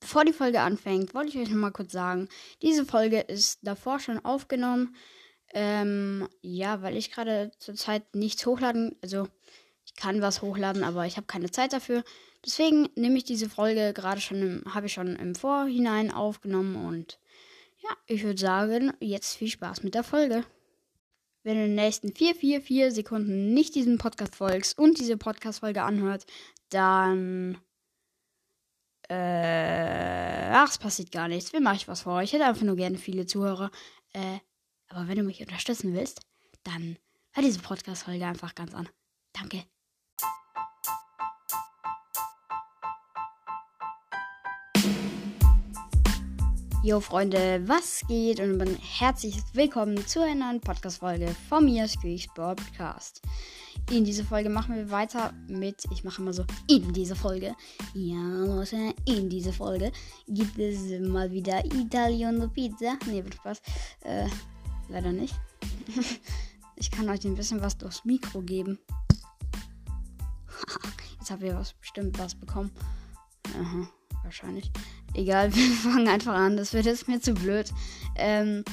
bevor die Folge anfängt, wollte ich euch nochmal kurz sagen, diese Folge ist davor schon aufgenommen. Ähm, ja, weil ich gerade zurzeit nichts hochladen, also ich kann was hochladen, aber ich habe keine Zeit dafür. Deswegen nehme ich diese Folge gerade schon, habe ich schon im Vorhinein aufgenommen und ja, ich würde sagen, jetzt viel Spaß mit der Folge. Wenn du in den nächsten 4, 4, 4 Sekunden nicht diesem Podcast folgst und diese Podcast-Folge anhört, dann. Äh. Ach, es passiert gar nichts. Wie mache ich was vor? Ich hätte einfach nur gerne viele Zuhörer. Äh. Aber wenn du mich unterstützen willst, dann hör diese Podcast-Folge einfach ganz an. Danke. Jo Freunde, was geht und herzlich willkommen zu einer neuen Podcast-Folge von mir, Squeaks Podcast. In dieser Folge machen wir weiter mit, ich mache immer so, in dieser Folge. Ja, Leute, in dieser Folge gibt es mal wieder Italiano Pizza. Ne, wird Spaß. Äh, leider nicht. ich kann euch ein bisschen was durchs Mikro geben. Jetzt habt ihr was, bestimmt was bekommen. Aha, wahrscheinlich. Egal, wir fangen einfach an. Das wird jetzt mir zu blöd. Ähm,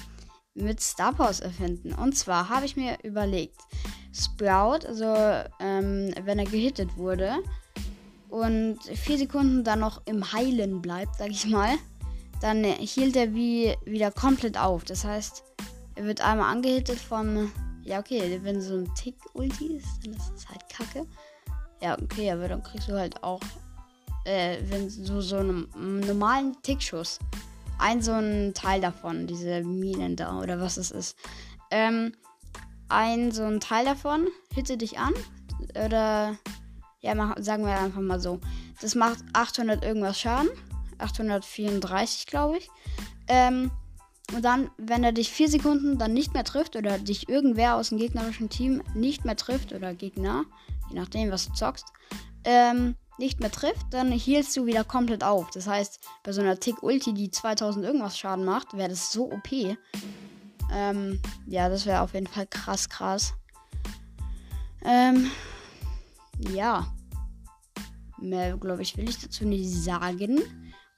mit Star Wars erfinden. Und zwar habe ich mir überlegt, Sprout, also ähm, wenn er gehittet wurde und vier Sekunden dann noch im Heilen bleibt, sag ich mal, dann hielt er wie wieder komplett auf. Das heißt, er wird einmal angehittet von, ja okay, wenn so ein Tick-Ulti ist, dann ist es halt kacke. Ja, okay, aber dann kriegst du halt auch äh, wenn so, so einem normalen Tickschuss, ein so ein Teil davon, diese Minen da oder was es ist, ähm, ein so ein Teil davon hitte dich an oder ja, mach, sagen wir einfach mal so, das macht 800 irgendwas Schaden, 834 glaube ich. Ähm, und dann, wenn er dich vier Sekunden dann nicht mehr trifft oder dich irgendwer aus dem gegnerischen Team nicht mehr trifft oder Gegner, je nachdem, was du zockst, ähm, nicht mehr trifft, dann hielst du wieder komplett auf. Das heißt, bei so einer Tick-Ulti, die 2000 irgendwas Schaden macht, wäre das so OP. Ähm, ja, das wäre auf jeden Fall krass, krass. Ähm, ja. Mehr, glaube ich, will ich dazu nicht sagen.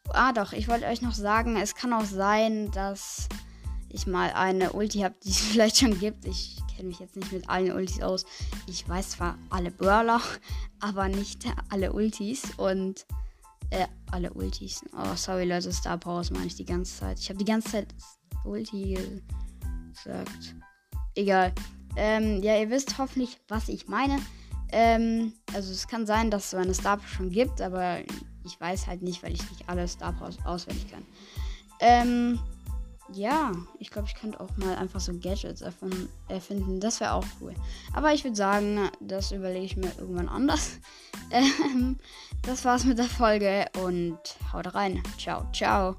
Ah, doch, ich wollte euch noch sagen, es kann auch sein, dass ich mal eine Ulti habe, die es vielleicht schon gibt. Ich kenne mich jetzt nicht mit allen Ultis aus. Ich weiß zwar alle Brawler, aber nicht alle Ultis und äh, alle Ultis. Oh, sorry Leute, Star Powers meine ich die ganze Zeit. Ich habe die ganze Zeit Ulti gesagt. Egal. Ähm, ja, ihr wisst hoffentlich, was ich meine. Ähm, also es kann sein, dass es so eine Star Power schon gibt, aber ich weiß halt nicht, weil ich nicht alle Star Powers auswendig kann. Ähm, ja, ich glaube, ich könnte auch mal einfach so Gadgets erfinden. Das wäre auch cool. Aber ich würde sagen, das überlege ich mir irgendwann anders. Ähm, das war's mit der Folge und haut rein. Ciao, ciao.